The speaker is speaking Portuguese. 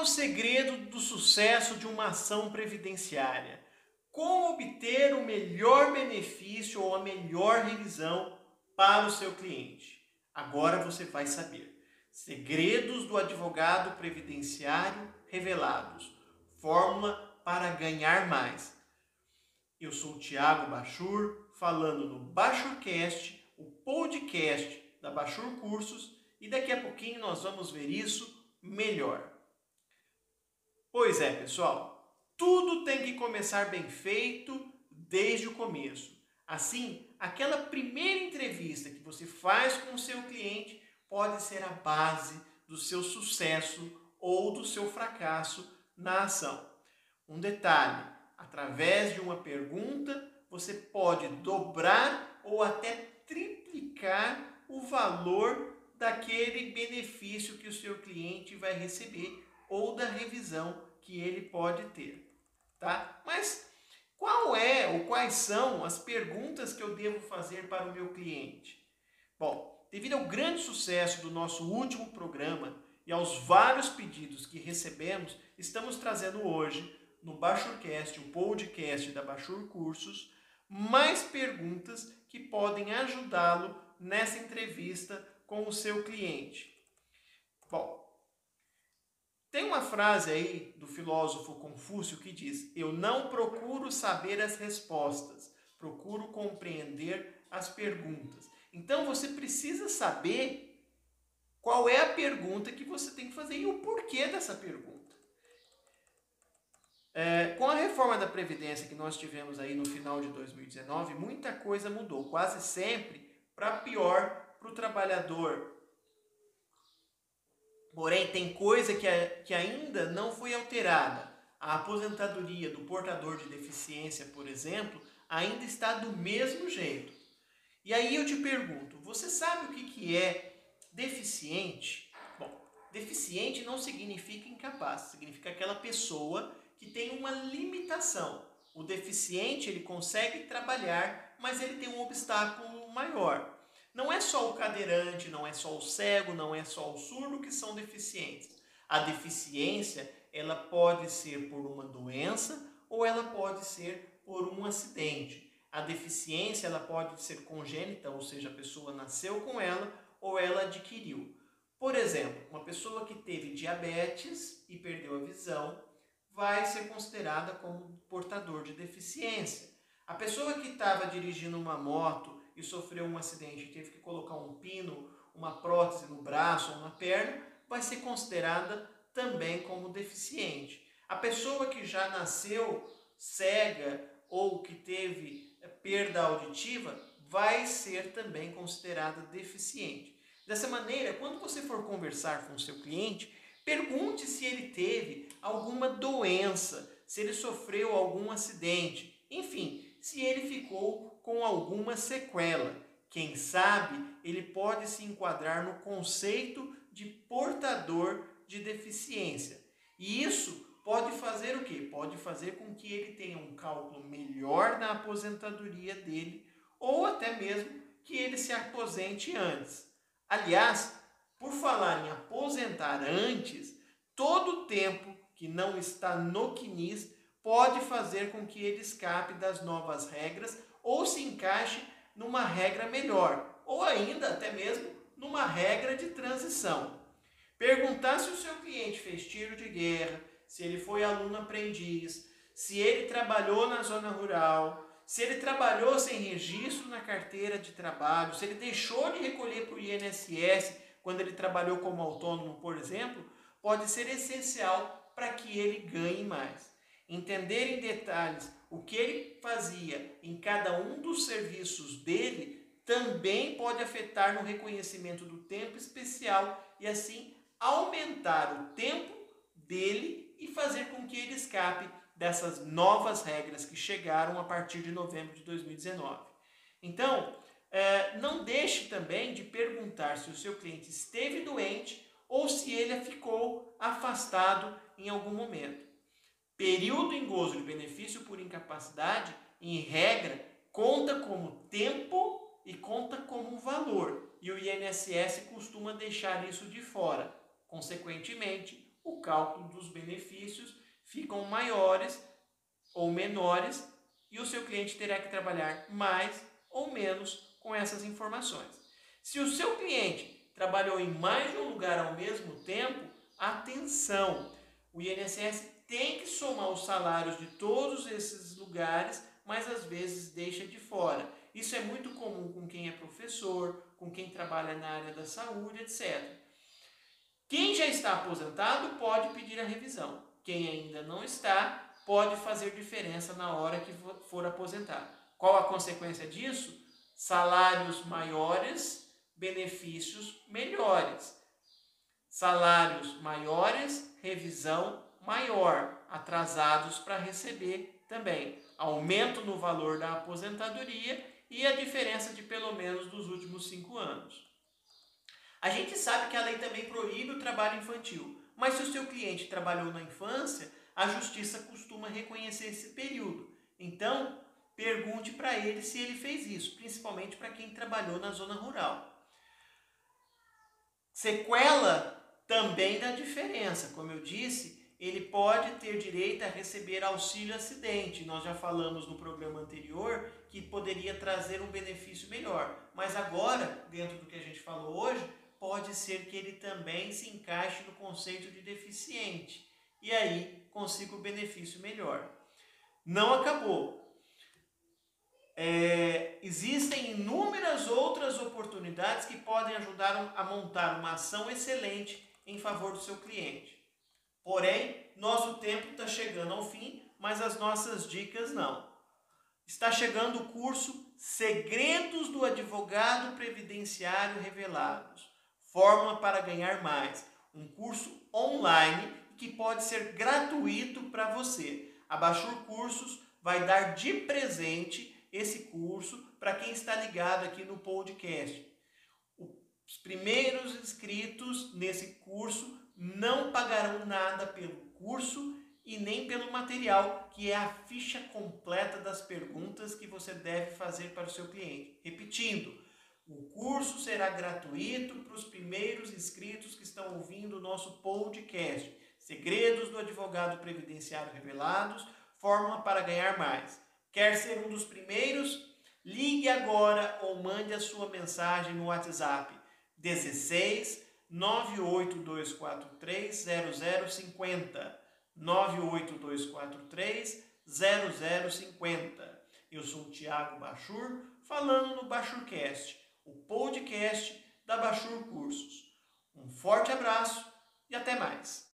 o segredo do sucesso de uma ação previdenciária? Como obter o melhor benefício ou a melhor revisão para o seu cliente? Agora você vai saber. Segredos do advogado previdenciário revelados. Fórmula para ganhar mais. Eu sou o Tiago Bachur, falando no Bachurcast, o podcast da Bachur Cursos, e daqui a pouquinho nós vamos ver isso melhor. Pois é, pessoal, tudo tem que começar bem feito desde o começo. Assim, aquela primeira entrevista que você faz com o seu cliente pode ser a base do seu sucesso ou do seu fracasso na ação. Um detalhe: através de uma pergunta, você pode dobrar ou até triplicar o valor daquele benefício que o seu cliente vai receber ou da revisão que ele pode ter, tá? Mas qual é ou quais são as perguntas que eu devo fazer para o meu cliente? Bom, devido ao grande sucesso do nosso último programa e aos vários pedidos que recebemos, estamos trazendo hoje no Bachurcast, o podcast da Bachur Cursos, mais perguntas que podem ajudá-lo nessa entrevista com o seu cliente. Bom, uma frase aí do filósofo Confúcio que diz: Eu não procuro saber as respostas, procuro compreender as perguntas. Então você precisa saber qual é a pergunta que você tem que fazer e o porquê dessa pergunta. É, com a reforma da Previdência que nós tivemos aí no final de 2019, muita coisa mudou, quase sempre para pior para o trabalhador, Porém, tem coisa que, que ainda não foi alterada. A aposentadoria do portador de deficiência, por exemplo, ainda está do mesmo jeito. E aí eu te pergunto, você sabe o que, que é deficiente? Bom, deficiente não significa incapaz, significa aquela pessoa que tem uma limitação. O deficiente ele consegue trabalhar, mas ele tem um obstáculo maior. Não é só o cadeirante, não é só o cego, não é só o surdo que são deficientes. A deficiência, ela pode ser por uma doença ou ela pode ser por um acidente. A deficiência, ela pode ser congênita, ou seja, a pessoa nasceu com ela ou ela adquiriu. Por exemplo, uma pessoa que teve diabetes e perdeu a visão vai ser considerada como portador de deficiência. A pessoa que estava dirigindo uma moto sofreu um acidente e teve que colocar um pino, uma prótese no braço ou na perna, vai ser considerada também como deficiente. A pessoa que já nasceu cega ou que teve eh, perda auditiva vai ser também considerada deficiente. Dessa maneira, quando você for conversar com o seu cliente, pergunte se ele teve alguma doença, se ele sofreu algum acidente, enfim, se ele ficou com alguma sequela. Quem sabe ele pode se enquadrar no conceito de portador de deficiência. E isso pode fazer o quê? Pode fazer com que ele tenha um cálculo melhor na aposentadoria dele ou até mesmo que ele se aposente antes. Aliás, por falar em aposentar antes, todo o tempo que não está no CNIS pode fazer com que ele escape das novas regras ou se encaixe numa regra melhor, ou ainda até mesmo numa regra de transição. Perguntar se o seu cliente fez tiro de guerra, se ele foi aluno aprendiz, se ele trabalhou na zona rural, se ele trabalhou sem registro na carteira de trabalho, se ele deixou de recolher para o INSS quando ele trabalhou como autônomo, por exemplo, pode ser essencial para que ele ganhe mais. Entender em detalhes o que ele fazia em cada um dos serviços dele também pode afetar no reconhecimento do tempo especial e assim aumentar o tempo dele e fazer com que ele escape dessas novas regras que chegaram a partir de novembro de 2019. Então, é, não deixe também de perguntar se o seu cliente esteve doente ou se ele ficou afastado em algum momento. Período em gozo de benefício por incapacidade, em regra, conta como tempo e conta como valor. E o INSS costuma deixar isso de fora. Consequentemente, o cálculo dos benefícios ficam maiores ou menores e o seu cliente terá que trabalhar mais ou menos com essas informações. Se o seu cliente trabalhou em mais de um lugar ao mesmo tempo, atenção! O INSS tem que somar os salários de todos esses lugares, mas às vezes deixa de fora. Isso é muito comum com quem é professor, com quem trabalha na área da saúde, etc. Quem já está aposentado pode pedir a revisão. Quem ainda não está pode fazer diferença na hora que for aposentar. Qual a consequência disso? Salários maiores, benefícios melhores. Salários maiores, revisão maior, atrasados para receber também. Aumento no valor da aposentadoria e a diferença de pelo menos dos últimos cinco anos. A gente sabe que a lei também proíbe o trabalho infantil, mas se o seu cliente trabalhou na infância, a justiça costuma reconhecer esse período. Então, pergunte para ele se ele fez isso, principalmente para quem trabalhou na zona rural. Sequela também dá diferença. Como eu disse, ele pode ter direito a receber auxílio acidente. Nós já falamos no programa anterior que poderia trazer um benefício melhor. Mas agora, dentro do que a gente falou hoje, pode ser que ele também se encaixe no conceito de deficiente. E aí consiga o benefício melhor. Não acabou. É, existem inúmeras outras oportunidades que podem ajudar a montar uma ação excelente em favor do seu cliente. Porém, nosso tempo está chegando ao fim, mas as nossas dicas não. Está chegando o curso Segredos do Advogado Previdenciário Revelados Fórmula para Ganhar Mais. Um curso online que pode ser gratuito para você. A Cursos vai dar de presente esse curso para quem está ligado aqui no podcast. Os primeiros inscritos nesse curso não pagarão nada pelo curso e nem pelo material, que é a ficha completa das perguntas que você deve fazer para o seu cliente. Repetindo, o curso será gratuito para os primeiros inscritos que estão ouvindo o nosso podcast. Segredos do Advogado Previdenciário Revelados, fórmula para ganhar mais. Quer ser um dos primeiros? Ligue agora ou mande a sua mensagem no WhatsApp 16 98243 0050. 98243 0050. Eu sou o Tiago Bachur, falando no Bachurcast, o podcast da Bachur Cursos. Um forte abraço e até mais.